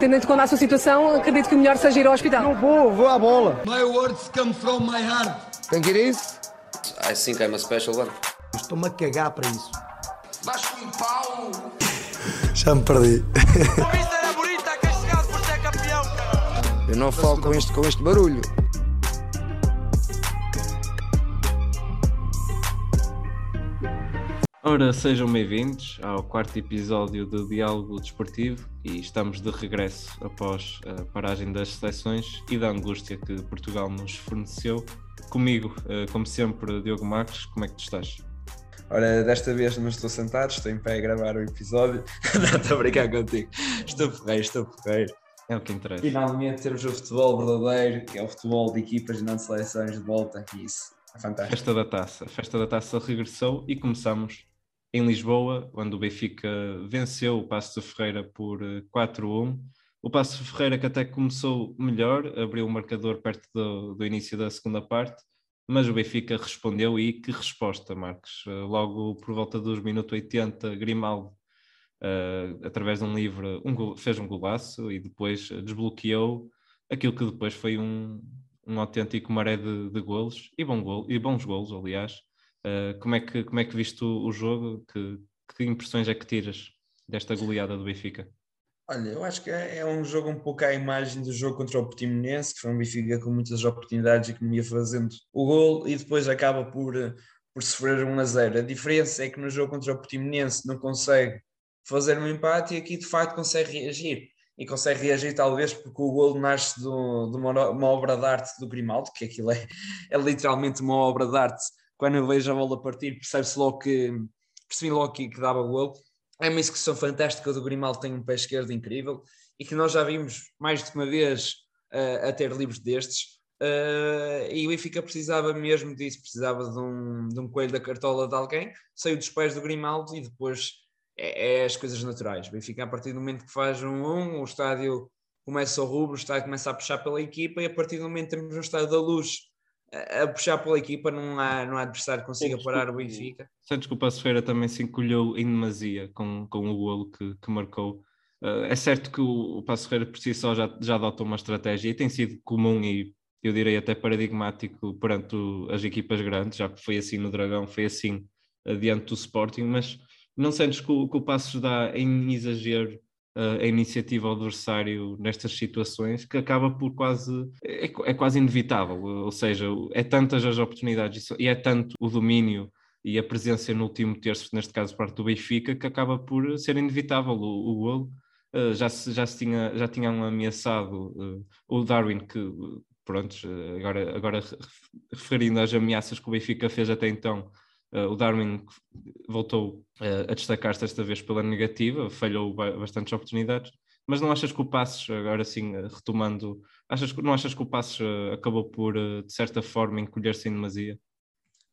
Tendo em conta a sua situação, acredito que o melhor seja ir ao hospital. Não vou, vou à bola. My words come from my heart. Think it is? I think I'm a special one. Estou-me a cagar para isso. Vasco um pau. Já me perdi. A vista era bonita, castigado por ser campeão, cara. Eu não falo com este, com este barulho. Ora, sejam bem-vindos ao quarto episódio do Diálogo Desportivo e estamos de regresso após a paragem das seleções e da angústia que Portugal nos forneceu. Comigo, eh, como sempre, Diogo Marques, como é que tu estás? Ora, desta vez não estou sentado, estou em pé a gravar o episódio. não estou a brincar contigo. Estou porreiro, estou porreiro. É o que interessa. Finalmente temos o futebol verdadeiro, que é o futebol de equipas e não de seleções de volta. Isso é fantástico. Festa da Taça. A Festa da Taça regressou e começamos em Lisboa, onde o Benfica venceu o Passo de Ferreira por eh, 4-1. O Passo de Ferreira que até começou melhor, abriu o marcador perto do, do início da segunda parte, mas o Benfica respondeu e que resposta, Marcos. Eh, Logo por volta dos minutos 80, Grimaldo, eh, através de um livre, um fez um golaço e depois eh, desbloqueou aquilo que depois foi um, um autêntico maré de, de golos e, bom gol, e bons golos, aliás. Uh, como, é que, como é que viste o, jogo? Que, que impressões é que tiras desta goleada do Benfica? Olha, eu acho que é é um jogo um pouco à imagem do jogo contra o Portimonense, que foi um Benfica com muitas oportunidades e que me ia fazendo o gol e depois acaba por, eh, por sofrer 1 a 0. A diferença é que no jogo contra o Portimonense não consegue fazer um empate e aqui de facto consegue reagir. E consegue reagir talvez porque o gol nasce do- de uma, uma obra de arte do Grimaldo, que aquilo é, é literalmente uma obra de arte. Quando eu vejo a bola partir, percebe-se logo que percebi logo que, que dava gol. É uma execução fantástica do Grimaldo, tem um pé esquerdo incrível e que nós já vimos mais de uma vez uh, a ter livros destes. Uh, e o Benfica precisava mesmo disso, precisava de um, de um coelho da cartola de alguém, saiu dos pés do Grimaldo e depois é, é as coisas naturais. O Benfica, a partir do momento que faz um 1, o estádio começa ao rubro, o estádio começa a puxar pela equipa e a partir do momento temos um estádio da luz a, puxar pela equipa, não há, não há adversário que consiga Sim, parar o. Benfica. Sentes que o Passo Ferreira também se encolheu em demasia com, com o golo que, que marcou. Uh, é certo que o, o Passo Ferreira por si só já, já adotou uma estratégia e tem sido comum e eu direi até paradigmático perante o- as equipas grandes, já que foi assim no Dragão, foi assim diante do Sporting, mas não sentes que o, que o Passos dá em exagero a iniciativa ao adversário nestas situações que acaba por quase é, é quase inevitável, ou seja, é tantas as oportunidades e é tanto o domínio e a presença no último terço, neste caso parte do Benfica, que acaba por ser inevitável o, o golo. Uh, já, se, já, se tinha, já tinham ameaçado uh, o Darwin, que pronto, uh, agora, agora re- referindo às ameaças que o Benfica fez até então, uh, o Darwin voltou uh, a destacar-se desta vez pela negativa, falhou ba- bastantes oportunidades, mas não achas que o Passos, agora sim, uh, retomando, achas, não achas que o Passos acabou por, de certa forma, encolher-se em demasia?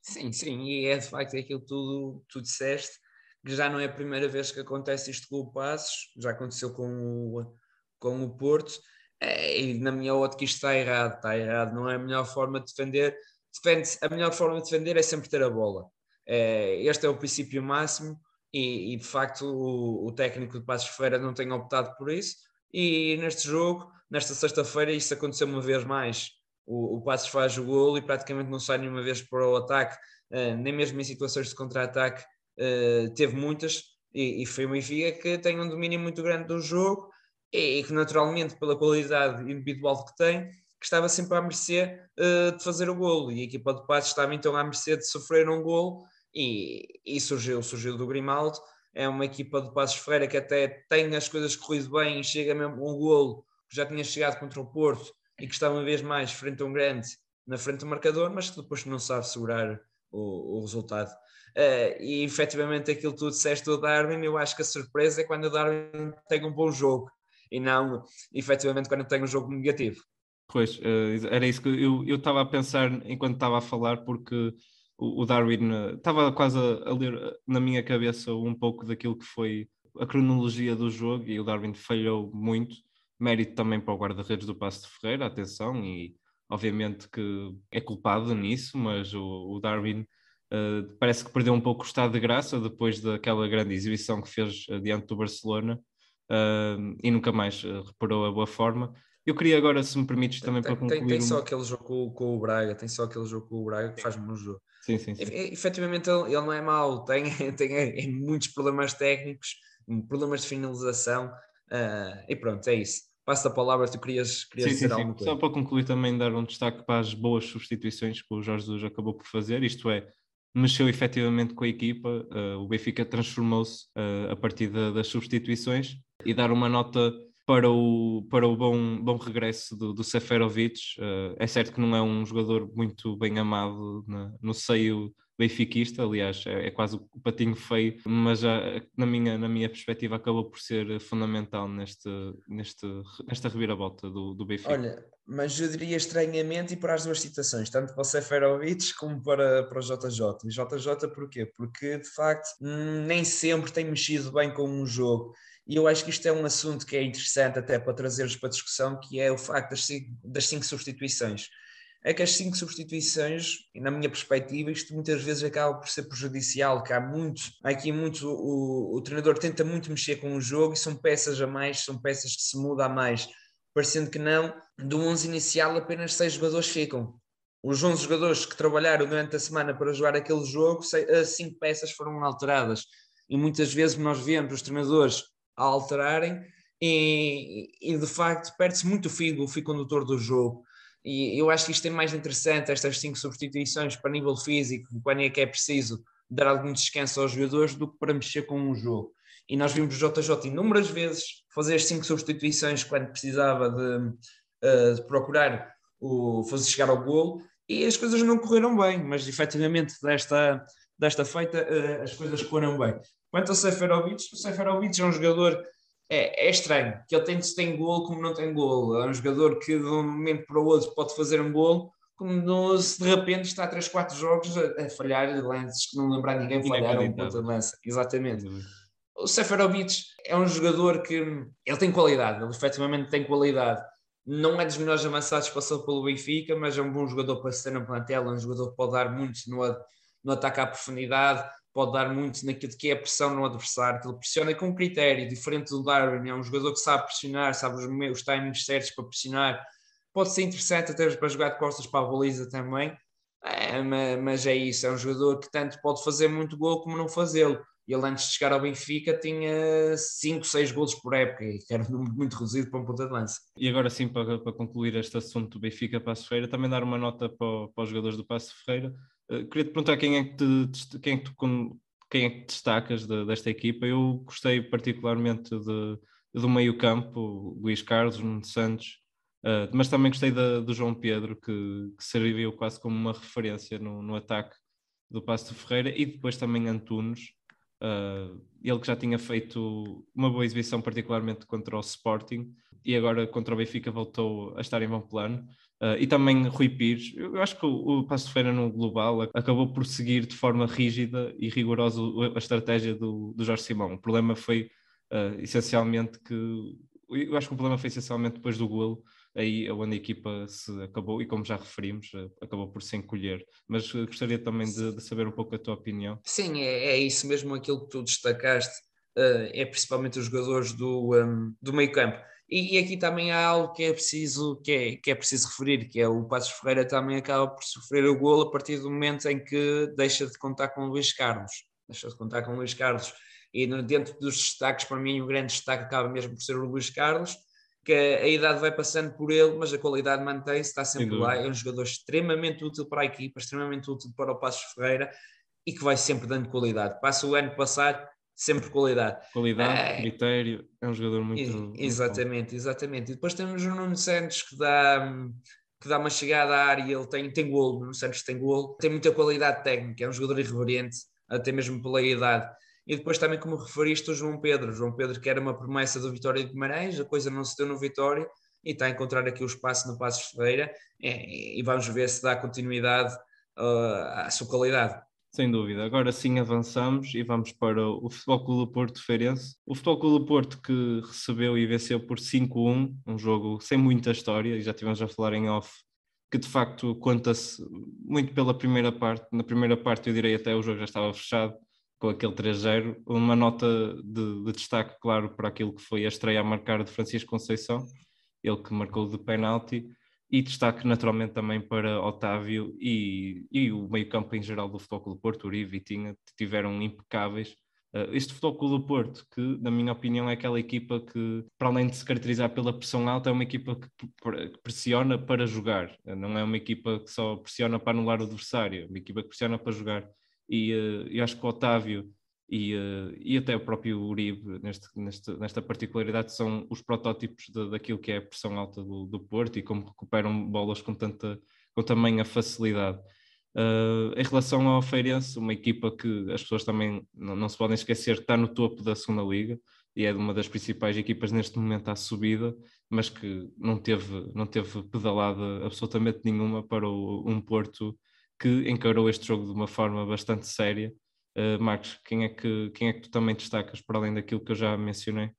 Sim, sim, e é de facto aquilo que tu, tu disseste, que já não é a primeira vez que acontece isto com o Passos, já aconteceu com o, com o Porto, e na minha ótica isto está errado, está errado, não é a melhor forma de defender, defende a melhor forma de defender é sempre ter a bola. É, este é o princípio máximo e, e, de facto o, o técnico de Passos Ferreira não tem optado por isso. E neste jogo, nesta sexta-feira, isso aconteceu uma vez mais. O, o Passos faz o golo e praticamente não sai nenhuma vez para o ataque, eh, nem mesmo em situações de contra-ataque eh, teve muitas. E, e foi o Benfica que tem um domínio muito grande do jogo e, que naturalmente pela qualidade individual que tem que estava sempre à mercê eh, de fazer o golo e a equipa de Passos estava então à mercê de sofrer um golo e, e surgiu, surgiu do Grimaldo é uma equipa de Passos Ferreira que até tem as coisas corrido bem chega mesmo um golo que já tinha chegado contra o Porto e que está uma vez mais frente a um grande na frente do marcador, mas que depois não sabe segurar o, o resultado. Uh, e efetivamente aquilo que tu disseste do Darwin, eu acho que a surpresa é quando o Darwin tem um bom jogo e não efetivamente quando tem um jogo negativo. Pois, eh, era isso que eu eu estava a pensar enquanto estava a falar, porque o, Darwin eh, estava quase a, ler eh, na minha cabeça um pouco daquilo que foi a cronologia do jogo e o Darwin falhou muito. Mérito também para o guarda-redes do Passo de Ferreira, atenção, e obviamente que é culpado nisso, mas o, o Darwin eh, parece que perdeu um pouco o estado de graça depois daquela grande exibição que fez eh, diante do Barcelona. uh, e nunca mais uh, reparou a boa forma. Eu queria agora, se me permites, também tem, para concluir. Tem, tem só aquele jogo com, com, o Braga, tem só aquele jogo com o Braga que faz-me um jogo. Sim, sim, sim. E, efetivamente ele, ele, não é mau, tem, tem muitos problemas técnicos, problemas de finalização, uh, e pronto, é isso. Passo a palavra, tu querias, querias sim, dizer sim, alguma sim. coisa. Só para concluir também dar um destaque para as boas substituições que o Jorge Jesus acabou por fazer, isto é, mexeu efetivamente com a equipa, uh, o Benfica transformou-se uh, a partir da, das substituições e dar uma nota para o, para o bom, bom regresso do, do Seferovic. Uh, é certo que não é um jogador muito bem amado na, no seio benfiquista, aliás, é, é, quase o patinho feio, mas já, na, minha, na minha perspectiva acabou por ser fundamental neste, neste, nesta reviravolta do, do Benfica. Olha, mas eu diria estranhamente e para as duas citações, tanto para o Seferovic como para, para o JJ. E JJ porquê? Porque de facto nem sempre tem mexido bem com um jogo. E eu acho que isto é um assunto que é interessante até para trazer-vos para discussão, que é o facto das cinco, das cinco substituições é que as cinco substituições, na minha perspectiva, isto muitas vezes acaba por ser prejudicial, que há muito, aqui muito, o, o treinador tenta muito mexer com o jogo e são peças a mais, são peças que se mudam a mais, parecendo que não, do 11 inicial apenas seis jogadores ficam. Os 11 jogadores que trabalharam durante a semana para jogar aquele jogo, cinco peças foram alteradas. E muitas vezes nós vemos os treinadores a alterarem e, e de facto perde-se muito o fio, o fio condutor do jogo. E eu acho que isto é mais interessante, estas cinco substituições para nível físico, quando é que é preciso dar algum descanso aos jogadores, do que para mexer com um jogo. E nós vimos o JJ inúmeras vezes fazer cinco substituições quando precisava de, uh, de procurar o, fazer chegar ao golo, e as coisas não correram bem, mas efetivamente desta, desta feita uh, as coisas correram bem. Quanto ao Seferovic, o Seferovic é um jogador é, é, estranho, que ele tem, tem gol como não tem gol. É um jogador que de um momento para o outro pode fazer um gol, como se de repente está a 3, 4 jogos a, a falhar lances que não lembrar ninguém falhar um ponto de lança. Exatamente. O Seferovic é um jogador que ele tem qualidade, ele efetivamente tem qualidade. Não é dos melhores avançados que passou pelo Benfica, mas é um bom jogador para ser na plantel, é um jogador que pode dar muito no, no ataque à profundidade, pode dar muito naquilo que é a pressão no adversário, que ele pressiona com critério, diferente do Darwin, é um jogador que sabe pressionar, sabe os, os timings certos para pressionar, pode ser interessante até para jogar de costas para a baliza também, é, mas é isso, é um jogador que tanto pode fazer muito gol como não fazê-lo. Ele antes de chegar ao Benfica tinha 5, 6 golos por época, que era um número muito reduzido para um ponta de lança. E agora sim, para, para concluir este assunto do Benfica Passo Ferreira, também dar uma nota para, para os jogadores do Passo Ferreira, Uh, queria te perguntar quem é que, te, quem é que, tu, quem é que destacas de, desta equipa. Eu gostei particularmente de, do meio-campo, Luís Carlos, Nuno Santos, uh, mas também gostei do João Pedro, que, que, serviu quase como uma referência no, no ataque do Passo de Ferreira, e depois também Antunes. Uh, ele que já tinha feito uma boa exibição, particularmente contra o Sporting, e agora contra o Benfica voltou a estar em bom plano. Uh, e também Rui Pires. Eu acho que o, o Passo Feira no global acabou por seguir de forma rígida e rigorosa a estratégia do, do Jorge Simão. O problema foi uh, essencialmente que. Eu acho que o problema foi essencialmente depois do golo, aí onde a equipa se acabou, e como já referimos, uh, acabou por se encolher. Mas gostaria também de, de, saber um pouco a tua opinião. Sim, é, é isso mesmo aquilo que tu destacaste, é principalmente os jogadores do, um, do meio campo e, e, aqui também há algo que é preciso que é, que é preciso referir, que é o Passos Ferreira também acaba por sofrer o golo a partir do momento em que deixa de contar com o Luís Carlos. Deixa de contar com o Luís Carlos. E dentro dos destaques, para mim, o grande destaque acaba mesmo por ser o Luís Carlos, que a idade vai passando por ele, mas a qualidade mantém-se, está sempre lá. É um jogador extremamente útil para a equipa, extremamente útil para o Passos Ferreira e que vai sempre dando qualidade. Passa o ano passado sempre qualidade. Qualidade, é, critério, é um jogador muito. Exatamente, muito exatamente. E depois temos o Nuno Santos que dá, que dá uma chegada à área, ele tem, tem golo, o Nuno Santos tem golo, tem muita qualidade técnica, é um jogador irreverente, até mesmo pela idade. E depois também, como referiste, o João Pedro. O João Pedro, que era uma promessa do Vitória de Guimarães, a coisa não se deu no Vitória e está a encontrar aqui o espaço no Passos Ferreira é, e vamos ver se dá continuidade uh, à sua qualidade. Sem dúvida. Agora sim avançamos e vamos para o Futebol Clube Porto Feirense. O Futebol Clube Porto que recebeu e venceu por 5-1, um jogo sem muita história, e já tivemos a falar em off, que de facto conta-se muito pela primeira parte. Na primeira parte eu direi até o jogo já estava fechado, com aquele 3-0. Uma nota de, de, destaque, claro, para aquilo que foi a estreia a marcar de Francisco Conceição, ele que marcou de penalti, e destaque naturalmente também para Otávio e, e o meio-campo em geral do Futebol Clube Porto, Uribe e Vitinha, tiveram impecáveis. Uh, este Futebol Clube do Porto, que na minha opinião é aquela equipa que, para além de se caracterizar pela pressão alta, é uma equipa que pressiona para jogar, não é uma equipa que só pressiona para anular o adversário, é uma equipa que pressiona para jogar. E uh, eu acho que o Otávio e, uh, e até o próprio Uribe, neste, neste, nesta particularidade, são os protótipos de, daquilo que é a pressão alta do, do Porto e como recuperam bolas com, tanta, com tamanha facilidade. Uh, em relação ao Feirense, uma equipa que as pessoas também não, não se podem esquecer, está no topo da segunda liga e é uma das principais equipas neste momento à subida, mas que não teve, não teve pedalada absolutamente nenhuma para o, um Porto que encarou este jogo de uma forma bastante séria Uh, Marcos, quem é, que, quem é que tu também destacas, para além daquilo que eu já mencionei?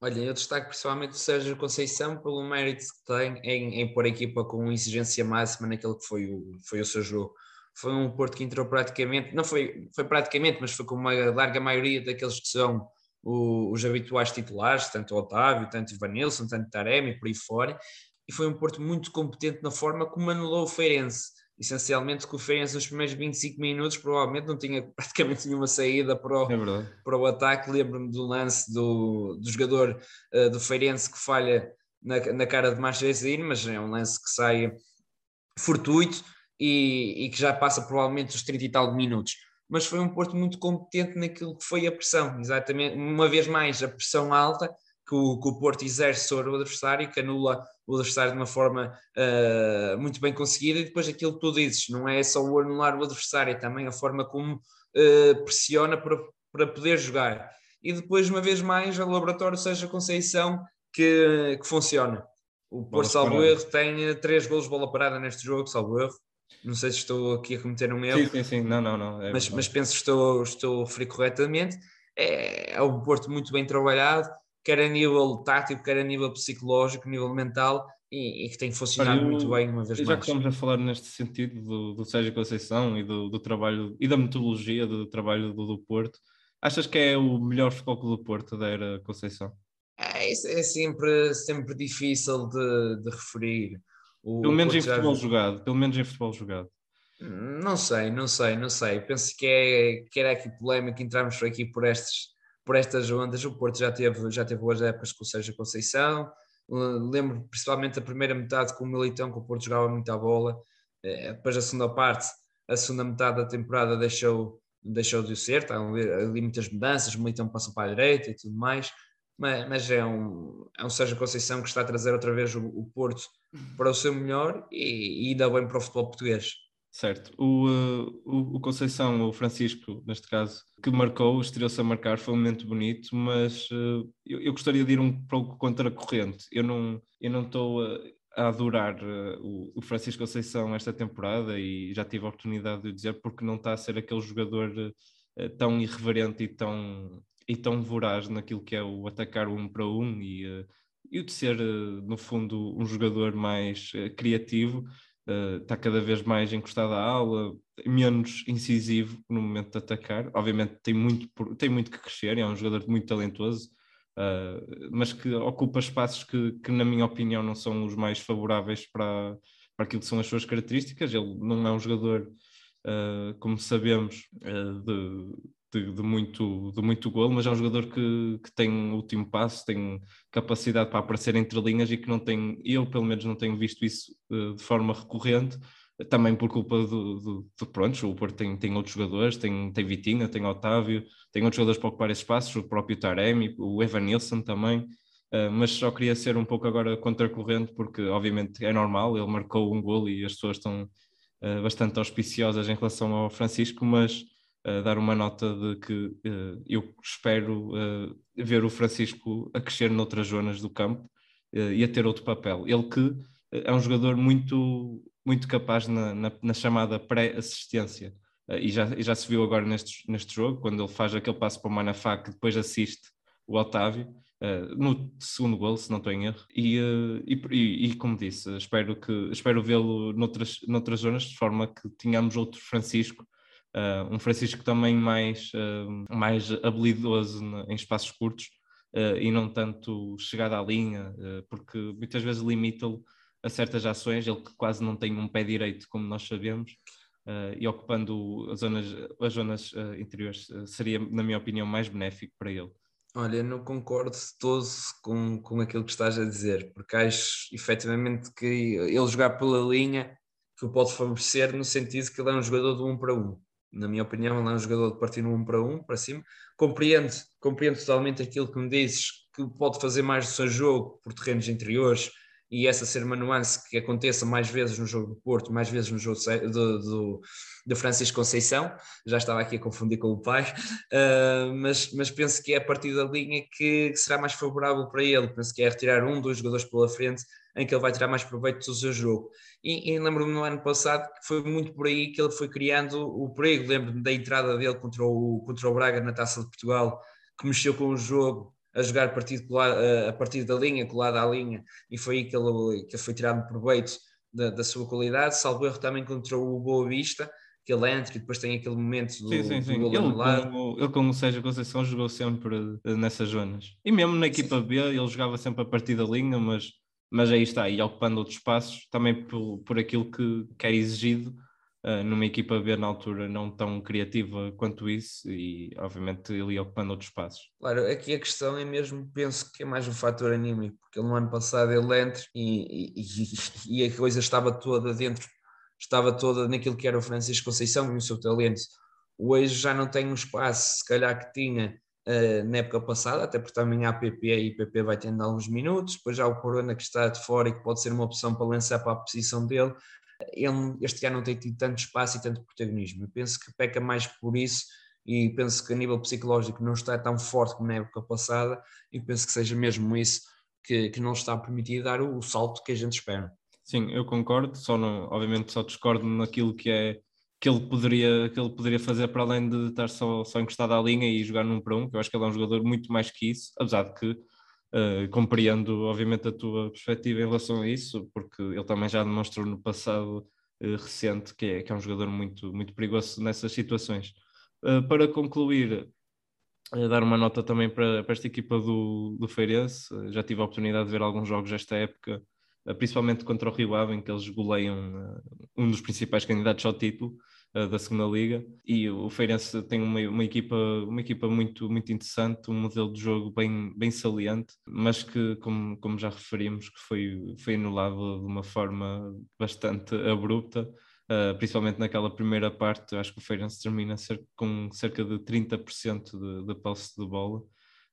Olha, eu destaco principalmente o Sérgio Conceição pelo mérito que tem em, em pôr a equipa com exigência máxima naquilo que foi o, foi o seu jogo. Foi um Porto que entrou praticamente, não foi, foi praticamente, mas foi com uma larga maioria daqueles que são o, os habituais titulares, tanto o Otávio, tanto o Ivanilson, tanto o Taremi, por aí fora, e foi um Porto muito competente na forma como anulou o Feirense essencialmente que o Feirense nos primeiros 25 minutos provavelmente não tinha praticamente nenhuma saída para o, é para o ataque. Lembro-me do lance do, do jogador uh, do Feirense que falha na, na cara de Manchester mas é um lance que sai fortuito e, e, que já passa provavelmente os 30 e tal minutos. Mas foi um Porto muito competente naquilo que foi a pressão, exatamente, uma vez mais a pressão alta que o, que o Porto exerce sobre o adversário, que anula o adversário de uma forma uh, muito bem conseguida, e depois aquilo que tu dizes, não é só o anular o adversário, é também a forma como uh, pressiona para, para poder jogar. E depois, uma vez mais, o laboratório seja Conceição que, que funciona. O Porto, salvo erro, tem três golos de bola parada neste jogo, salvo erro. Não sei se estou aqui a cometer um erro. Sim, sim, sim. Não, não, não. É mas, mas penso que estou, estou a referir corretamente. É, é um Porto muito bem trabalhado, quer a nível tático, quer a nível psicológico, nível mental, e, e que tem funcionado eu, muito bem uma vez já mais. Já que estamos a falar neste sentido do, do Sérgio Conceição e do, do, trabalho e da metodologia do trabalho do, do Porto, achas que é o melhor futebol do Porto da era Conceição? É, é sempre, sempre difícil de, de referir. O pelo menos em futebol já... jogado, pelo menos em futebol jogado. Não sei, não sei, não sei. Penso que, é, que era aqui polémico entrarmos por aqui por estes por estas ondas. O Porto já teve, já teve boas épocas com o Sérgio Conceição. Lembro principalmente da primeira metade com o Militão, que o Porto jogava muito à bola. Eh, depois a segunda parte, a segunda metade da temporada deixou, deixou de ser. Estão ali, ali muitas mudanças. O Militão passou para a direita e tudo mais. Mas, mas, é, um, é um Sérgio Conceição que está a trazer outra vez o, o Porto para o seu melhor e, e ainda bem para o futebol português. Certo. O, uh, o, o, Conceição, o Francisco, neste caso, que marcou, estreou-se a marcar, foi um momento bonito, mas uh, eu, eu, gostaria de ir um pouco contra a corrente. Eu não eu não estou a, a adorar uh, o, o, Francisco Conceição esta temporada e já tive a oportunidade de dizer porque não está a ser aquele jogador tão irreverente e tão, e tão voraz naquilo que é o atacar um para um e, e o de ser, no fundo, um jogador mais criativo está eh, cada vez mais encostado à aula, menos incisivo no momento de atacar. Obviamente tem muito, tem muito que crescer, é um jogador muito talentoso, uh, mas que ocupa espaços que, que, na minha opinião, não são os mais favoráveis para, para aquilo que são as suas características. Ele não é um jogador, uh, como sabemos, de, de, de, muito, de muito golo, mas é um jogador que, que tem último passo, tem capacidade para aparecer entre linhas e que não tem, eu pelo menos não tenho visto isso uh, de forma recorrente, também por culpa do, do, do pronto, o Porto tem, tem outros jogadores, tem, tem Vitinha, tem Otávio, tem outros jogadores para ocupar espaços, o próprio Taremi, o Evan Nilsson também, uh, mas só queria ser um pouco agora contracorrente, porque obviamente é normal, ele marcou um golo e as pessoas estão uh, bastante auspiciosas em relação ao Francisco, mas dar uma nota de que uh, eu espero uh, ver o Francisco a crescer noutras zonas do campo uh, e a ter outro papel. Ele que é um jogador muito, muito capaz na, na, na chamada pré-assistência. e, já, e já se viu agora neste, neste jogo, quando ele faz aquele passo para o Manafá que depois assiste o Otávio. no segundo gol, se não estou em erro, e, e, e, como disse, espero, que, espero vê-lo noutras, noutras zonas, de forma que tenhamos outro Francisco Uh, um Francisco também mais, uh, mais habilidoso em espaços curtos uh, e não tanto chegado à linha, porque muitas vezes limita-lo a certas ações, ele que quase não tem um pé direito, como nós sabemos, e ocupando as zonas, as zonas interiores seria, na minha opinião, mais benéfico para ele. Olha, não concordo todo com, com aquilo que estás a dizer, porque acho efetivamente que ele jogar pela linha que o pode favorecer no sentido que ele é um jogador de um para um na minha opinião, ele é um jogador de partir no 1 para 1 para cima. Compreendo, compreendo totalmente aquilo que me dizes, que pode fazer mais do seu jogo por terrenos interiores e essa ser uma nuance que aconteça mais vezes no jogo do Porto, mais vezes no jogo do, do, do Francisco Conceição. Já estava aqui a confundir com o pai, uh, mas, mas penso que é a partir da linha que, que será mais favorável para ele. Penso que é retirar um, dois jogadores pela frente em que ele vai tirar mais proveito do seu jogo. E, e lembro-me no ano passado que foi muito por aí que ele foi criando o perigo. Lembro-me da entrada dele contra o, contra o Braga na Taça de Portugal, que mexeu com o jogo a jogar partido a partir da linha, colado à linha, e foi aí que ele, que ele foi tirado proveito da, da sua qualidade. Salvo erro também contra o Boa Vista, que ele entra e depois tem aquele momento do, sim, sim, sim. Do ele, com, ele com o Sérgio Conceição jogou sempre nessas zonas. E mesmo na equipa. B ele jogava sempre a partir da linha, mas mas aí está, e ocupando outros espaços, também por, por aquilo que, que é exigido uh, numa equipa B na altura não tão criativa quanto isso, e obviamente ele ia ocupando outros espaços. Claro, aqui a questão é mesmo, penso que é mais um fator anímico, porque no ano passado ele entra e, e, e a coisa estava toda dentro, estava toda naquilo que era o Francisco Conceição e o seu talento. Hoje já não tem um espaço, se calhar que tinha uh, na época passada, até porque também há PP e PP vai tendo alguns minutos, depois já o Corona que está de fora e que pode ser uma opção para lançar para a posição dele. Ele este ano não tem tido tanto espaço e tanto protagonismo. Eu penso que peca mais por isso e penso que a nível psicológico não está tão forte como na época passada e penso que seja mesmo isso que, que não está a permitir dar o, o salto que a gente espera. Sim, eu concordo, só não, obviamente só discordo naquilo que é que ele poderia, que ele poderia fazer para além de estar só, só encostado à linha e jogar num para um, que eu acho que ele é um jogador muito mais que isso, apesar de que uh, compreendo obviamente a tua perspectiva em relação a isso, porque ele também já demonstrou no passado uh, recente que é, que é um jogador muito, muito perigoso nessas situações. Uh, para concluir, dar uma nota também para, para esta equipa do, do Feirense, já tive a oportunidade de ver alguns jogos desta época, principalmente contra o Rio Ave, em que eles goleiam um dos principais candidatos ao título, da segunda liga e o Feirense tem uma, uma, equipa uma equipa muito muito interessante um modelo de jogo bem bem saliente mas que como, como já referimos que foi foi anulado de uma forma bastante abrupta Uh, principalmente naquela primeira parte, acho que o Feirense termina com cerca de 30% de, de posse de bola.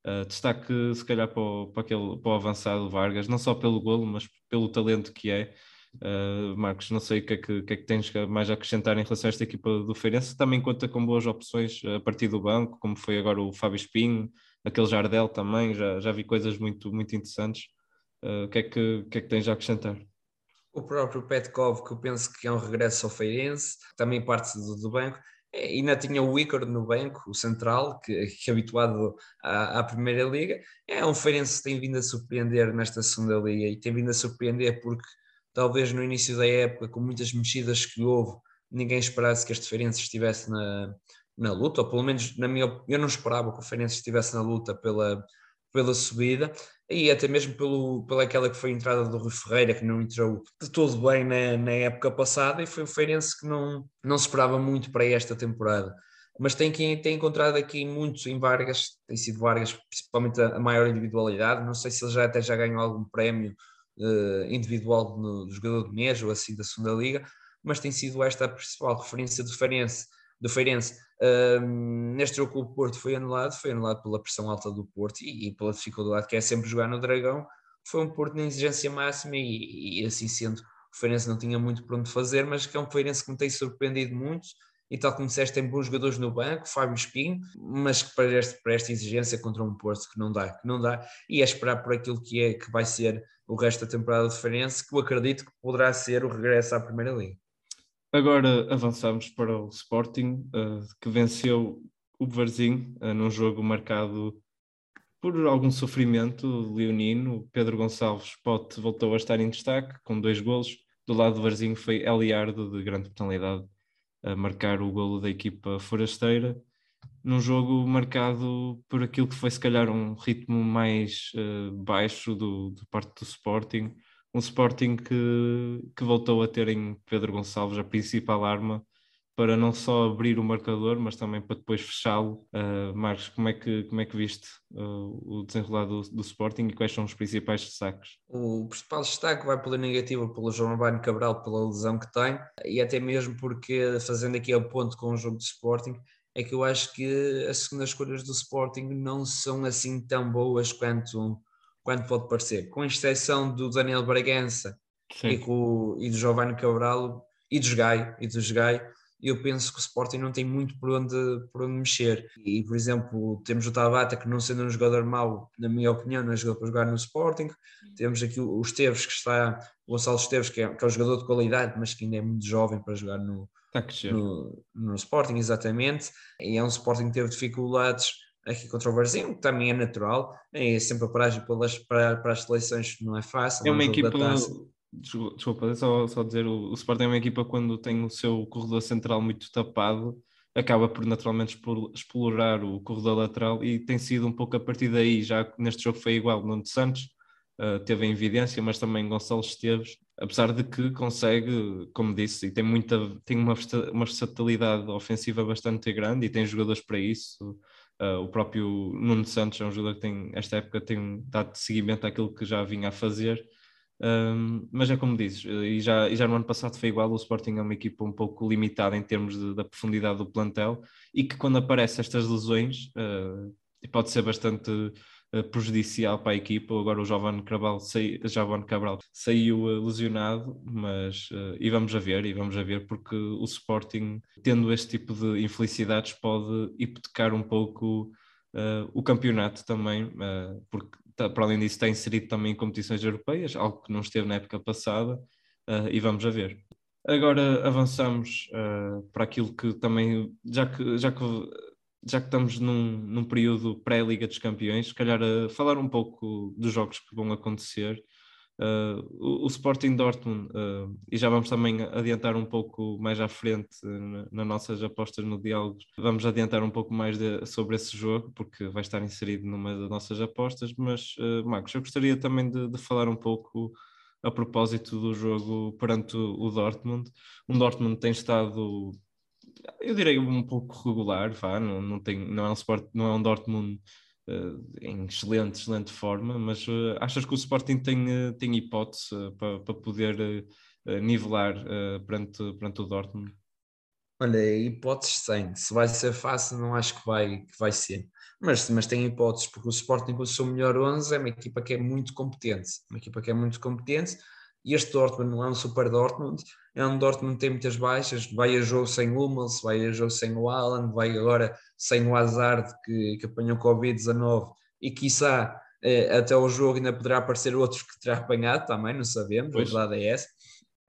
Uh, destaque, se calhar, para o, para, aquele, para o avançado Vargas, não só pelo golo, mas pelo talento que é. Uh, Marcos, não sei o que, é que, que, é que tens mais a acrescentar em relação a esta equipa do Feirense. Também conta com boas opções a partir do banco, como foi agora o Fábio Espinho, aquele Jardel também. Já, já vi coisas muito, muito interessantes. Uh, o, que é que, que é que tens a acrescentar? O próprio Petkov, que eu penso que é um regresso ao Feirense, também parte do, do banco. E ainda tinha o Ícaro no banco, o central, que, que é habituado à, à, Primeira Liga. É um Feirense que tem vindo a surpreender nesta segunda Liga e tem vindo a surpreender porque talvez no início da época, com muitas mexidas que houve, ninguém esperasse que este Feirense estivesse na, na luta, ou pelo menos na minha eu não esperava que o Feirense estivesse na luta pela, pela subida, e até mesmo pelo, pela aquela que foi a entrada do Rui Ferreira, que não entrou de todo bem na, na época passada, e foi um Feirense que não, não se esperava muito para esta temporada. Mas tem, que, tem encontrado aqui muitos em Vargas, tem sido Vargas principalmente a, a maior individualidade, não sei se ele já até já ganhou algum prémio uh, individual no, jogador de mês ou assim da segunda liga, mas tem sido esta a principal referência do Feirense. Do Feirense. Neste jogo o Porto foi anulado, foi anulado pela pressão alta do Porto e, e, pela dificuldade que é sempre jogar no Dragão. Foi um Porto na exigência máxima e, e assim sendo, o Feirense não tinha muito para onde fazer, mas que é um Feirense que me tem surpreendido muito e tal como disseste, tem bons jogadores no banco, Fábio Espinho, mas que para, este, para esta exigência contra um Porto que não dá, que não dá, e é esperar por aquilo que é que vai ser o resto da temporada de Farense, que eu acredito que poderá ser o regresso à Primeira Liga. Agora avançamos para o Sporting, uh, que venceu o Varzim uh, num jogo marcado por algum sofrimento leonino. Pedro Gonçalves Pote voltou a estar em destaque com dois golos. Do lado do Varzim foi Eliardo, de grande penalidade a marcar o golo da equipa forasteira, num jogo marcado por aquilo que foi se calhar um ritmo mais uh, baixo do, do parte do Sporting, um Sporting que, que voltou a ter em Pedro Gonçalves a principal arma para não só abrir o marcador, mas também para depois fechá-lo. Uh, Marcos, como é que, como é que viste uh, o desenrolar do, do, Sporting e quais são os principais destaques? O principal destaque vai pela negativa pelo João Urbano Cabral, pela lesão que tem, e até mesmo porque, fazendo aqui a ponto com o jogo do Sporting, é que eu acho que as segundas escolhas do Sporting não são assim tão boas quanto, quanto pode parecer, com exceção do Daniel Bragança e, com, e do Giovanni Cabral e do Gai, e do Gai eu penso que o Sporting não tem muito por onde, por onde mexer. E, por exemplo, temos o Tabata, que não sendo um jogador mau, na minha opinião, não é jogador para jogar no Sporting. Temos aqui o Esteves, que está, o Gonçalo Esteves, que é, que é um jogador de qualidade, mas que ainda é muito jovem para jogar no, no, no, Sporting, exatamente. E é um Sporting que teve dificuldades aqui contra o Varzinho, que também é natural. É sempre a paragem pelas, para, para as seleções não é fácil. É uma equipa desculpa, só, só dizer, o, o Sporting é uma equipa quando tem o seu corredor central muito tapado, acaba por naturalmente explorar o corredor lateral e tem sido um pouco a partir daí, já neste jogo foi igual, Nuno Santos uh, teve a evidência, mas também Gonçalo Esteves, apesar de que consegue, como disse, e tem muita, tem uma, uma versatilidade ofensiva bastante grande e tem jogadores para isso, Uh, o próprio Nuno Santos é um jogador que tem, esta época tem dado seguimento àquilo que já vinha a fazer. Um, mas é como dizes, eh, e já, e já no ano passado foi igual, o Sporting é uma equipa um pouco limitada em termos de, da profundidade do plantel e que quando aparecem estas lesões uh, pode ser bastante prejudicial para a equipa. Agora o Jovem Cabral, sai, Cabral saiu uh, lesionado, mas e vamos a ver, e vamos a ver, porque o Sporting, tendo este tipo de infelicidades, pode hipotecar um pouco o campeonato também, porque Tá, para além disso, está inserido também em competições europeias, algo que não esteve na época passada, uh, e vamos a ver. Agora avançamos uh, para aquilo que também, já que, já que, já que estamos num, num período pré-Liga dos Campeões, se calhar uh, falar um pouco dos jogos que vão acontecer Uh, o, o, Sporting Dortmund, uh, e já vamos também adiantar um pouco mais à frente nas nossas apostas no diálogo, vamos adiantar um pouco mais de, sobre esse jogo, porque vai estar inserido numa das nossas apostas, mas Marcos, eu gostaria também de, de, falar um pouco a propósito do jogo perante o Dortmund. Um Dortmund tem estado, eu direi um pouco regular, vá, não, não, tem, não, é um Sport, não é um Dortmund Uh, em excelente, excelente forma, mas uh, achas que o Sporting tem, uh, tem hipótese para, poder nivelar perante, perante o Dortmund? Olha, hipóteses tem. Se vai ser fácil, não acho que vai, que vai ser. Mas, mas tem hipóteses, porque o Sporting, com o seu melhor 11, é uma equipa que é muito competente. Uma equipa que é muito competente. E este Dortmund não é um super Dortmund, é um Dortmund que tem muitas baixas, vai a jogo sem o Hummels, vai a jogo sem o Alan, vai agora sem o Hazard que, que apanhou Covid-19 e quiçá eh, até o jogo ainda poderá aparecer outros que terá apanhado também, não sabemos, pois. a verdade é essa.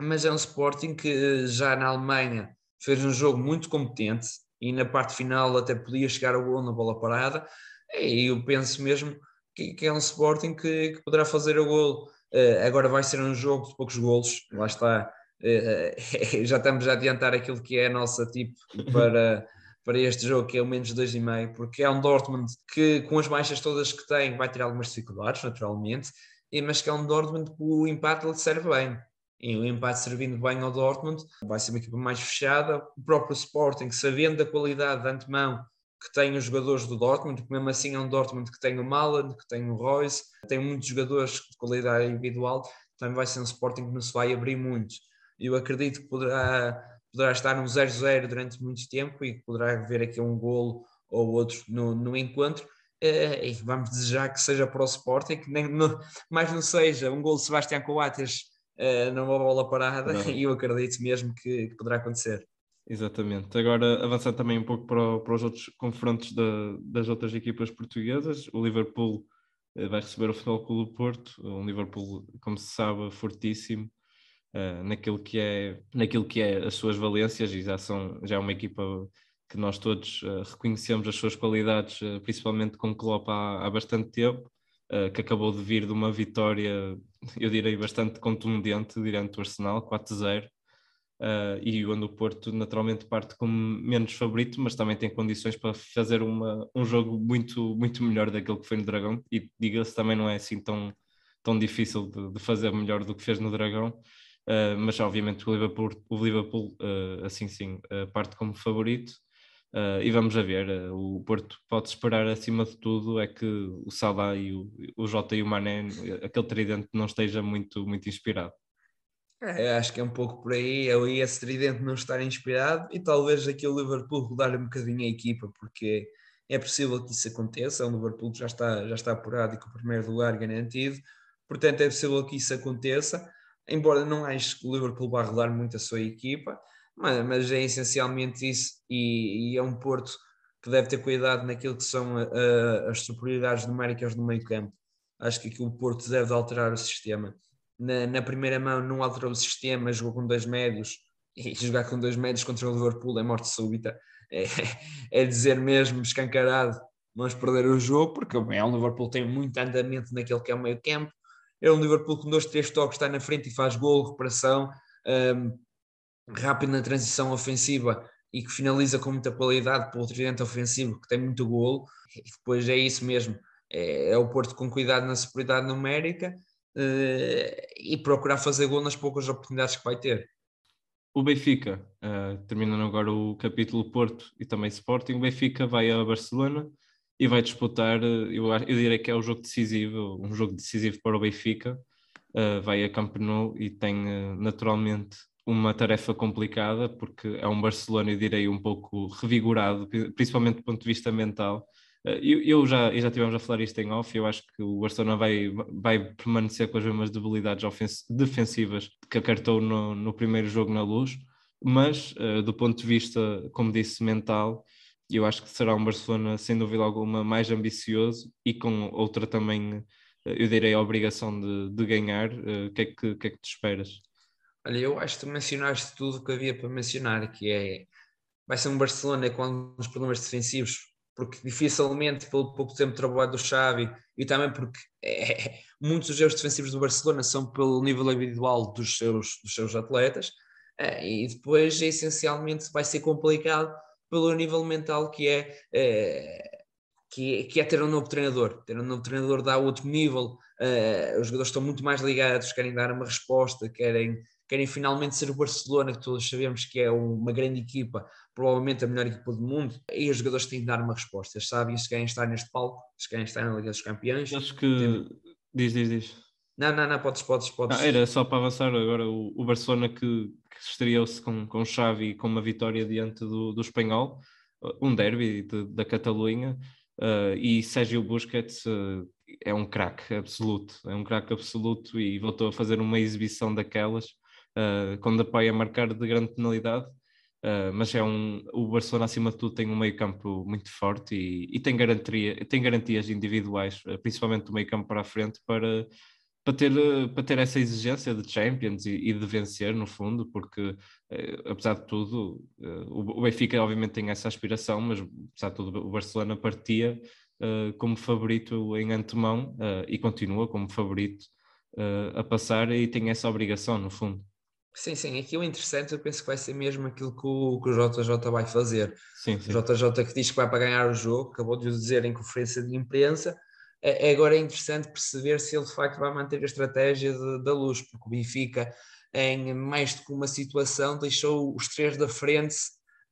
Mas é um Sporting que já na Alemanha fez um jogo muito competente e na parte final até podia chegar ao gol na bola parada e eu penso mesmo que, que é um Sporting que, que poderá fazer o gol. Uh, agora vai ser um jogo de poucos golos, lá está, uh, já estamos a adiantar aquilo que é a nossa tipo para para este jogo, que é o menos 2,5, porque é um Dortmund que, com as baixas todas que tem, vai ter algumas dificuldades, naturalmente, mas que é um Dortmund que o empate lhe serve bem. E o empate servindo bem ao Dortmund, vai ser uma equipa mais fechada. O próprio Sporting, sabendo da qualidade de antemão que tem os jogadores do Dortmund, que mesmo assim é um Dortmund que tem o Malland, que tem o Royce, tem muitos jogadores de qualidade individual, também vai ser um Sporting que não se vai abrir muito. Eu acredito que poderá poderá estar num 0-0 durante muito tempo e poderá haver aqui um golo ou outro no, no encontro. Uh, e vamos desejar que seja para o Sporting, que nem, no, mais não seja um golo de Sebastião Coates uh, numa bola parada, não. e eu acredito mesmo que, que, poderá acontecer. Exatamente. Agora, avançando também um pouco para, para os outros confrontos da, das outras equipas portuguesas, o Liverpool uh, vai receber o Futebol Clube do Porto, um Liverpool, como se sabe, fortíssimo, uh, naquilo, que é, naquilo que é as suas valências e já, são, já é uma equipa que nós todos uh, reconhecemos as suas qualidades, uh, principalmente com Klopp há, há bastante tempo, que acabou de vir de uma vitória, eu direi, bastante contundente diante do Arsenal, 4-0. Uh, e onde o Porto naturalmente parte como menos favorito, mas também tem condições para fazer uma, um jogo muito, muito melhor daquele que foi no Dragão, e diga-se também não é assim tão, tão difícil de, de fazer melhor do que fez no Dragão, uh, mas obviamente o Liverpool, o Liverpool uh, assim sim, parte como favorito, e vamos a ver, o Porto pode esperar acima de tudo é que o Salah e o, o Jota e o Mané, aquele tridente não esteja muito, muito inspirado. É, acho que é um pouco por aí, eu e esse tridente não estar inspirado e talvez aqui o Liverpool rodar um bocadinho a equipa, porque é possível que isso aconteça, o Liverpool já está, já está apurado e com o primeiro lugar garantido, portanto é possível que isso aconteça, embora não acho que o Liverpool vá rodar muito a sua equipa, mas, mas é essencialmente isso. E, e, é um Porto que deve ter cuidado naquilo que são a, as superioridades numéricas no meio campo. Acho que aqui o Porto deve alterar o sistema. Na, na, primeira mão não alterou o sistema, jogou com dois médios e jogar com dois médios contra o Liverpool é morte súbita. É, é dizer mesmo, escancarado, vamos perder o jogo, porque bem, o Liverpool tem muito andamento naquele que é o meio campo. É um Liverpool com dois, três toques, está na frente e faz gol, recuperação. Um, rápido na transição ofensiva e que finaliza com muita qualidade pelo tridente ofensivo, que tem muito golo, e depois é isso mesmo, é, é o Porto com cuidado na superioridade numérica e procurar fazer gol nas poucas oportunidades que vai ter. O Benfica, uh, terminando agora o capítulo Porto e também Sporting, o Benfica vai a Barcelona e vai disputar, eh, eu, eu diria que é o jogo decisivo, um jogo decisivo para o Benfica, vai a Camp Nou e tem naturalmente uma tarefa complicada, porque é um Barcelona, eu direi, um pouco revigorado, principalmente do ponto de vista mental. Eh, eu, já, eu já tivemos a falar isto em off, eu acho que o Barcelona vai, vai permanecer com as mesmas debilidades defensivas que acartou no, no primeiro jogo na luz, mas uh, do ponto de vista, como disse, mental, eu acho que será um Barcelona, sem dúvida alguma, mais ambicioso e com outra também, eh, eu direi, a obrigação de, de ganhar. O que, é que, que é que te esperas? Olha, eu acho que tu mencionaste tudo o que havia para mencionar, que é vai ser um Barcelona com alguns problemas defensivos, porque dificilmente pelo pouco tempo de trabalho do Xavi e também porque é, muitos dos erros defensivos do Barcelona são pelo nível individual dos seus, dos seus atletas é, e depois essencialmente vai ser complicado pelo nível mental que é, é que, que é ter um novo treinador. Ter um novo treinador dá outro nível, uh, os jogadores estão muito mais ligados, querem dar uma resposta, querem, querem finalmente ser o Barcelona, que todos sabemos que é uma grande equipa, provavelmente a melhor equipa do mundo, e os jogadores têm de dar uma resposta. Eles sabem se querem estar neste palco, se querem estar na Liga dos Campeões. Acho que. Diz, diz, diz. Não, não, não, podes, podes, podes. Ah, era só para avançar agora o, o Barcelona que, que estreou-se com, com Xavi e com uma vitória diante do, do Espanhol, um derby de, da Catalunha, uh, e Sérgio Busquets uh, é um craque absoluto, é um craque absoluto e voltou a fazer uma exibição daquelas uh, quando apoia a marcar de grande penalidade. Uh, mas é um, o Barcelona acima de tudo tem um meio campo muito forte e, e tem, garantia, tem garantias individuais, uh, principalmente do meio campo para a frente, para, para, ter, para ter essa exigência de Champions e, e de vencer no fundo, porque apesar de tudo, o Benfica obviamente tem essa aspiração, mas apesar de tudo o Barcelona partia como favorito em antemão e continua como favorito a passar e tem essa obrigação no fundo. Sim, sim, aqui o interessante eu penso que vai ser mesmo aquilo que o, que o JJ vai fazer. Sim, sim. O JJ que diz que vai para ganhar o jogo, acabou de o dizer em conferência de imprensa, é, é agora é interessante perceber se ele de facto vai manter a estratégia de, da luz, porque o Benfica, em mais do que uma situação, deixou os três da frente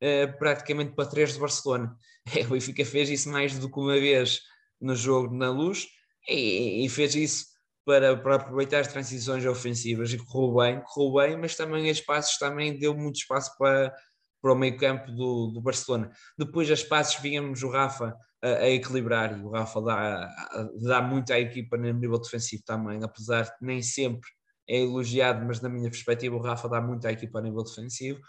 eh, praticamente para três de Barcelona. o Benfica fez isso mais do que uma vez no jogo na luz e, e fez isso para, para aproveitar as transições ofensivas e correu bem, correu bem, mas também espaços também deu muito espaço para, para o meio campo do, do Barcelona. Depois as passos víamos o Rafa a, a, equilibrar e o Rafa dá, dá muito à equipa no nível defensivo também, apesar de nem sempre é elogiado, mas na minha perspectiva o Rafa dá muito à equipa a nível defensivo.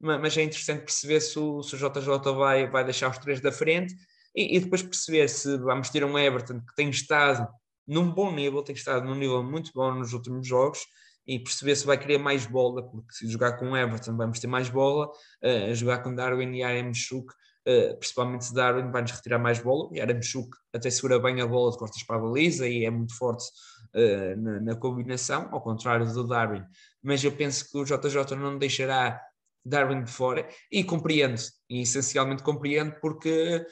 Mas é interessante perceber se o, se o JJ vai, vai deixar os três da frente e, e depois perceber se vamos ter um Everton que tem estado num bom nível, tem estado num nível muito bom nos últimos jogos e perceber se vai querer mais bola, porque se jogar com Everton vamos ter mais bola, uh, jogar com Darwin e Aremchuk, uh, principalmente se Darwin vai-nos retirar mais bola, e Aremchuk até segura bem a bola de costas para a baliza e é muito forte uh, na, na, combinação, ao contrário do Darwin. Mas eu penso que o JJ não deixará Darwin de fora e compreendo, e essencialmente compreendo, porque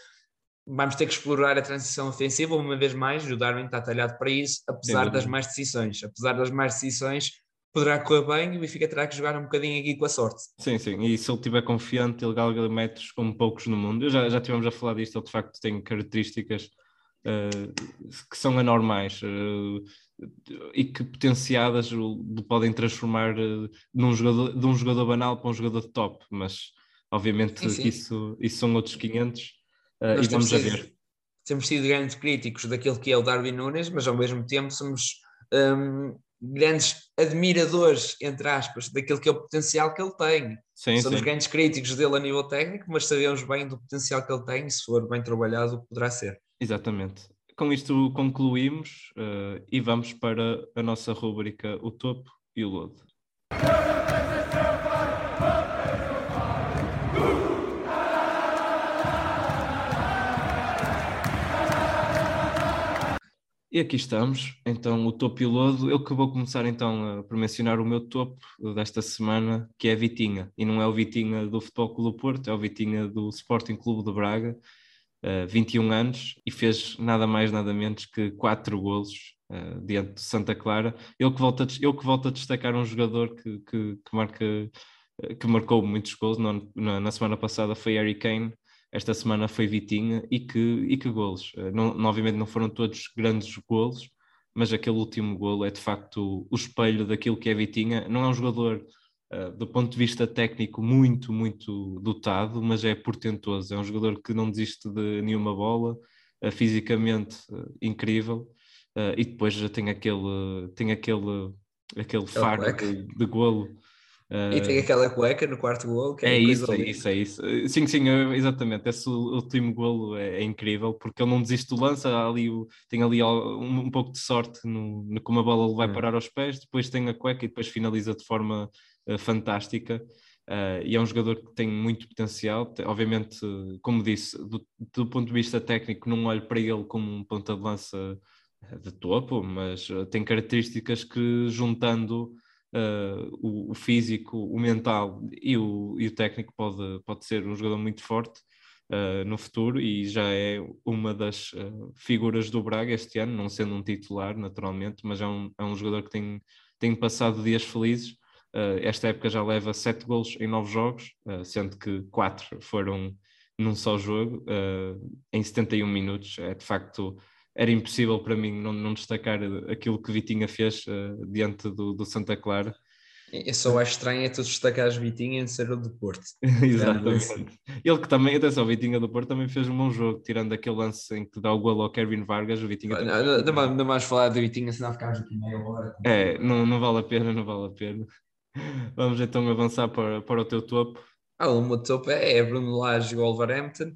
vamos ter que explorar a transição ofensiva uma vez mais. O Darwin está talhado para isso, apesar das mais decisões. Apesar das mais decisões, poderá correr bem e o Benfica terá que jogar um bocadinho aqui com a sorte. Sim, sim, e se ele estiver confiante, ele galga metros como poucos no mundo. Eu já, já tivemos a falar disto, ele de facto tem características uh, que são anormais uh, e que potenciadas podem transformar uh, num jogador, de um jogador banal para um jogador de top, mas obviamente sim, sim. Isso, isso são outros 500 e vamos a ver. Temos sido grandes críticos daquilo que é o Darwin Nunes, mas ao mesmo tempo somos um, grandes admiradores, entre aspas, daquilo que é o potencial que ele tem. Sim, Somos sim. grandes críticos dele a nível técnico, mas sabemos bem do potencial que ele tem e se for bem trabalhado poderá ser. Exatamente. Com isto concluímos uh, e vamos para a nossa rúbrica O Topo e o Lodo. E aqui estamos, então o topo e o lodo. Eu que vou começar então por mencionar o meu topo desta semana, que é a Vitinha. E não é o Vitinha do Futebol Clube do Porto, é o Vitinha do Sporting Clube de Braga, uh, 21 anos, e fez nada mais nada menos que 4 golos uh, diante de Santa Clara. Eu que volto a, eu que volto a destacar um jogador que, que, que marca, uh, que marcou muitos golos, na, na semana passada foi Harry Kane, esta semana foi Vitinha e que, e que golos. Eh, não, obviamente não foram todos grandes golos, mas aquele último golo é de facto o espelho daquilo que é Vitinha. Não é um jogador uh, do ponto de vista técnico muito, muito dotado, mas é portentoso. É um jogador que não desiste de nenhuma bola, uh, fisicamente uh, incrível. e depois já tem aquele, tem aquele, aquele faro de, de golo e tem aquela cueca no quarto golo. é, é isso, é isso, é isso. Sim, sim, exatamente. Esse último golo é, é, incrível porque ele não desiste do lance, ali tem ali um, um, pouco de sorte no, no como a bola vai parar aos pés, depois tem a cueca e depois finaliza de forma uh, fantástica. Uh, e é um jogador que tem muito potencial. Obviamente, como disse, do, do, ponto de vista técnico, não olho para ele como um ponta de lança de topo, mas tem características que, juntando uh, o, o, físico, o mental e o, e o técnico pode, pode ser um jogador muito forte uh, no futuro e já é uma das uh, figuras do Braga este ano, não sendo um titular naturalmente, mas é um, é um jogador que tem, tem passado dias felizes. esta época já leva sete gols em nove jogos, sendo que quatro foram num só jogo, em 71 minutos. É de facto era impossível para mim não, não destacar aquilo que Vitinha fez uh, diante do, do, Santa Clara. Eu só acho estranho é tu destacares Vitinha em ser o do Porto. Exatamente. Ele que também, atenção, Vitinha do Porto também fez um bom jogo, tirando aquele lance em que dá o golo ao Kevin Vargas, o Vitinha não, também... não, não, não mais falar de Vitinha, senão ficamos aqui meia hora. É, não, não vale a pena, não vale a pena. Vamos então avançar para, para o teu topo. Ah, o meu topo é, é Bruno Lage e Wolverhampton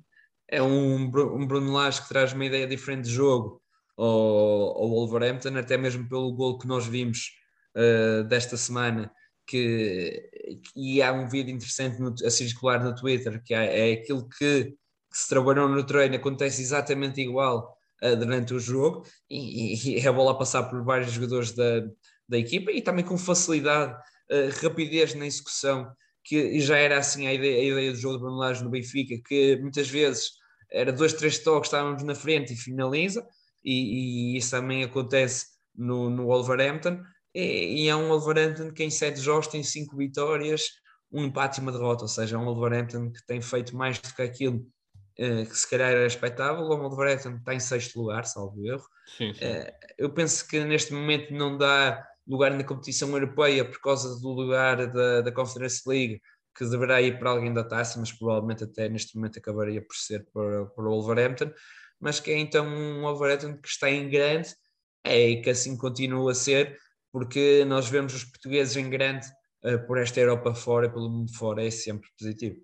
é um, um Bruno Lage que traz uma ideia diferente de jogo ao, ao Wolverhampton, até mesmo pelo gol que nós vimos uh, desta semana, que, e há um vídeo interessante no, a circular no Twitter, que é, é aquilo que, que, se trabalhou no treino, acontece exatamente igual uh, durante o jogo, e, e, é a bola passar por vários jogadores da, da equipa, e também com facilidade, uh, rapidez na execução, que já era assim a ideia, a ideia do jogo de Bruno Lage no Benfica, que muitas vezes era dois, três toques, estávamos na frente e finaliza, e, e isso também acontece no, no Wolverhampton, e, e é um Wolverhampton que em sete jogos tem cinco vitórias, um empate e uma derrota, ou seja, é um Wolverhampton que tem feito mais do que aquilo uh, que se calhar era expectável, o Wolverhampton está em sexto lugar, salvo erro. Sim, sim. Uh, eu penso que neste momento não dá lugar na competição europeia por causa do lugar da, da Conference League, que deverá ir para alguém da taça, mas provavelmente até neste momento acabaria por ser para, para o Wolverhampton, mas que é então um Wolverhampton que está em grande é, e que assim continua a ser, porque nós vemos os portugueses em grande uh, por esta Europa fora, pelo mundo fora, é sempre positivo.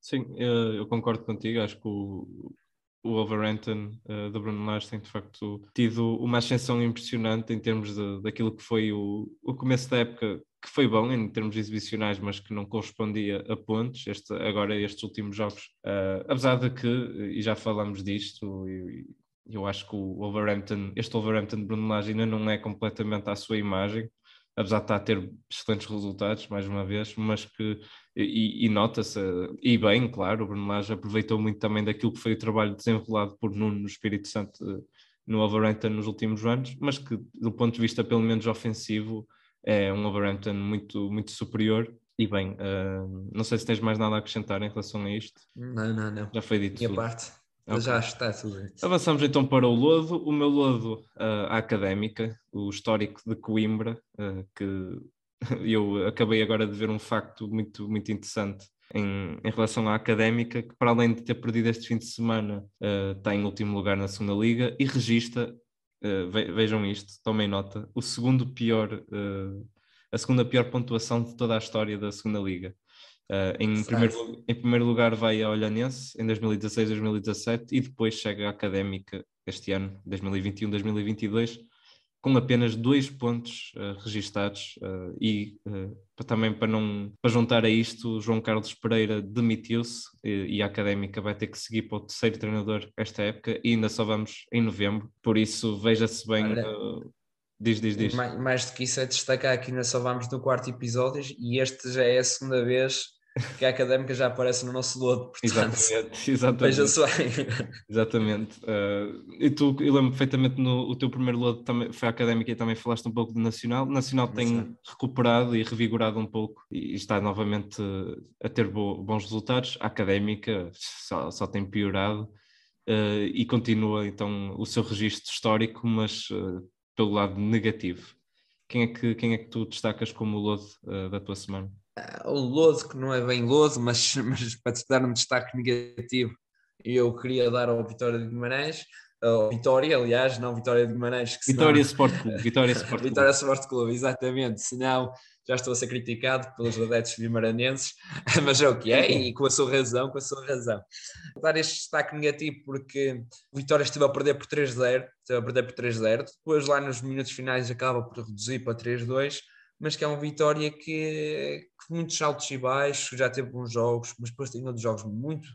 Sim, eu, eu concordo contigo, acho que o, o Wolverhampton uh, do Bruno Lage tem de facto tido uma ascensão impressionante em termos de, daquilo que foi o, o começo da época que foi bom em termos exibicionais, mas que não correspondia a pontos, este, agora estes últimos jogos, uh, apesar de que, e já falamos disto, e, eu acho que o Overhampton, este Overhampton de Bruno Lage ainda não é completamente à sua imagem, apesar de estar a ter excelentes resultados, mais uma vez, mas que, e, e nota-se, e bem, claro, o Bruno Lage aproveitou muito também daquilo que foi o trabalho desenrolado por Nuno no Espírito Santo eh, no Overhampton nos últimos anos, mas que do ponto de vista pelo menos ofensivo é um Overhampton muito, muito superior e bem, uh, não sei se tens mais nada a acrescentar em relação a isto. Não, não, não. Já foi dito. Minha tudo. parte. Okay. Já está tudo dito. Avançamos então para o Lodo. O meu Lodo, uh, a académica, o histórico de Coimbra, uh, que eu acabei agora de ver um facto muito, muito interessante em, em, relação à académica, que para além de ter perdido este fim de semana, uh, está em último lugar na segunda liga e registra, uh, vejam isto, tomem nota, o segundo pior, uh, a segunda pior pontuação de toda a história da segunda liga. em, primeiro, em primeiro lugar vai a Olhanense em 2016, 2017 e depois chega a académica este ano, 2021, 2022 com apenas dois pontos uh, registados uh, e uh, também para não para juntar a isto, João Carlos Pereira demitiu-se e, e, a Académica vai ter que seguir para o terceiro treinador esta época e ainda só vamos em novembro, por isso veja-se bem. diz, diz, diz. Mais, mais do que isso é destacar que ainda só vamos no quarto episódio e este já é a segunda vez que a académica já aparece no nosso lodo, portanto, exatamente, exatamente. veja-se bem. Exatamente. Uh, e tu, eu lembro perfeitamente no o teu primeiro lodo também foi a académica e também falaste um pouco do Nacional. Nacional tem recuperado e revigorado um pouco e está novamente a ter bo, bons resultados. A académica só, só tem piorado uh, e continua então o seu registro histórico, mas uh, pelo lado negativo. Quem é que, quem é que tu destacas como o lodo da tua semana? O lodo, que não é bem lodo, mas, mas para te dar um destaque negativo, eu queria dar ao Vitória de Guimarães, ao Vitória, aliás, não Vitória de Guimarães. Que Vitória Sport Clube. Vitória Sport Clube. Vitória Sport Clube, exatamente. Senão já estou a ser criticado pelos adeptos vimaranenses, mas é o que é, e com a sua razão, com a sua razão. Vou dar este destaque negativo porque o Vitória esteve a perder por 3-0, esteve a perder por 3-0, depois lá nos minutos finais acaba por reduzir para 3-2, mas que é uma vitória que, que muitos altos e baixos, já teve bons jogos, mas depois tem outros jogos muito,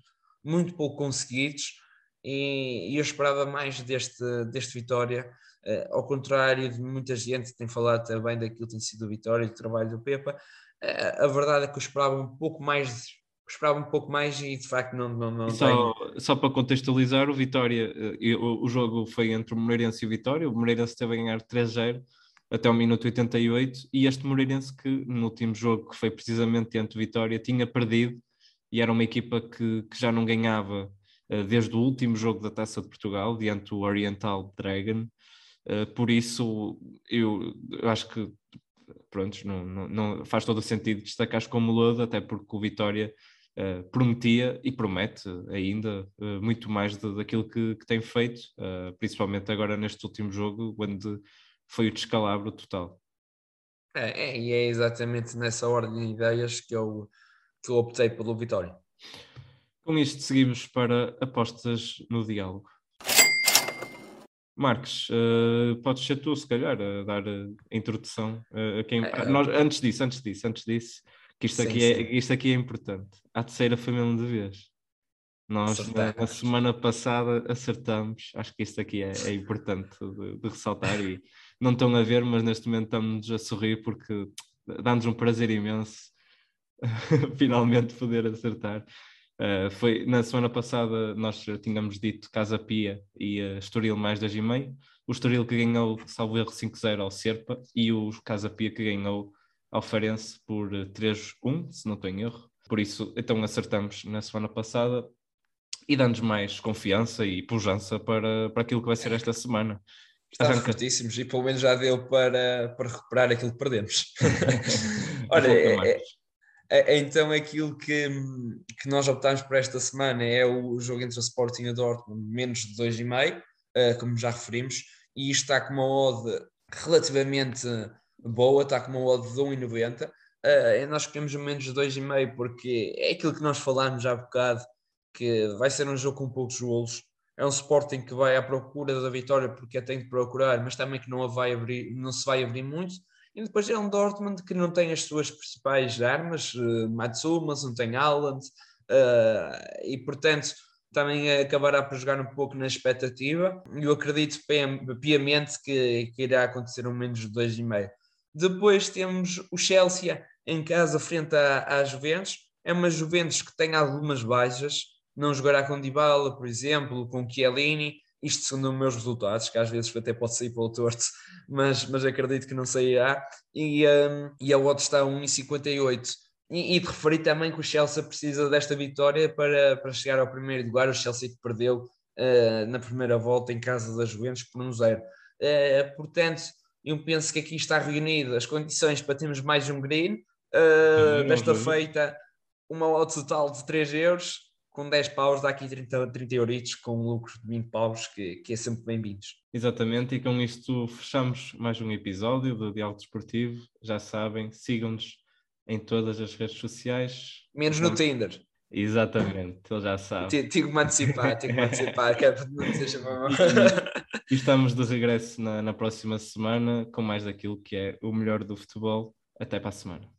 muito pouco conseguidos, e, e eu esperava mais deste, deste Vitória, uh, ao contrário de muita gente que tem falado também daquilo que tem sido a Vitória e do trabalho do Pepa, uh, a verdade é que eu esperava um pouco mais esperava um pouco mais e de facto não, não, não só, só para contextualizar, o Vitória, eh, o, o jogo foi entre o Moreirense e o Vitória, o Moreirense teve a ganhar 3-0 até o minuto 88, e este Moreirense que no último jogo, que foi precisamente diante Vitória, tinha perdido, e era uma equipa que, que já não ganhava uh, desde o último jogo da Taça de Portugal, diante do Oriental Dragon, uh, por isso eu, eu, acho que pronto, não, não, não, faz todo o sentido destacar como lodo, até porque o Vitória Uh, prometia e promete ainda uh, muito mais de, daquilo que, que tem feito, uh, principalmente agora neste último jogo, onde foi o descalabro total. É, é, e é exatamente nessa ordem de ideias que eu, que eu optei pelo Vitória. Com isto, seguimos para apostas no diálogo. Marcos, uh, podes ser tu, se calhar, a dar a introdução uh, a quem. É, Nós, antes disso, antes disso, antes disso, que isto, sim, aqui, é, isto aqui é importante. A terceira foi mesmo de vez. Nós, na, na, semana passada, acertamos. Acho que isto aqui é, é importante de, de ressaltar e não estão a ver, mas neste momento estamos a sorrir porque dá-nos um prazer imenso finalmente poder acertar. Uh, foi na semana passada nós tínhamos dito Casa Pia e uh, Estoril mais 2,5. O Estoril que ganhou, salvo erro, 5-0 ao Serpa e o Casa Pia que ganhou ao Farense por 3-1, se não em erro. Por isso, então acertamos na semana passada e dando-nos mais confiança e pujança para, para aquilo que vai ser esta semana. Estamos fortíssimos e pelo menos já deu para, para recuperar aquilo que perdemos. Olha, é, é, é, então aquilo que, que nós optámos para esta semana é o jogo entre o Sporting e o Dortmund, menos de 2,5, uh, eh, como já referimos, e isto está com uma odd relativamente boa, está com uma odd de 1,90. Uh, nós escolhemos menos de 2,5 porque é aquilo que nós falámos já há bocado, que vai ser um jogo com poucos golos, é um Sporting que vai à procura da vitória porque a tem de procurar, mas também que não, a vai abrir, não se vai abrir muito. E depois é um Dortmund que não tem as suas principais armas, uh, Matsumas, não tem Haaland, uh, e portanto também acabará por jogar um pouco na expectativa. Eu acredito piamente que, que irá acontecer um menos de 2,5. Depois temos o Chelsea em casa frente à, à Juventus. É uma Juventus que tem algumas baixas, não jogará com Dybala, por exemplo, com Chiellini, isto segundo os meus resultados, que às vezes até pode sair pelo torto, mas, mas acredito que não sairá, e, um, e a outra está a 1,58. E, e de referir também que o Chelsea precisa desta vitória para, para chegar ao primeiro lugar, o Chelsea que perdeu uh, na primeira volta em casa das Juventus por um zero. Uh, portanto, eu penso que aqui está reunido as condições para termos mais um green, uh, desta feita uma odd total de 3 euros, com 10 paus dá aqui 30, 30 euritos com lucro de 20 paus, que, que é sempre bem-vindos. Exatamente, e com isto fechamos mais um episódio do Diálogo Desportivo. Já sabem, sigam-nos em todas as redes sociais. Menos no Tinder. Exatamente, ele já sabe. Que me antecipar, tive que me antecipar, que é para não seja E estamos de regresso na, na próxima semana com mais daquilo que é o melhor do futebol. Até para a semana.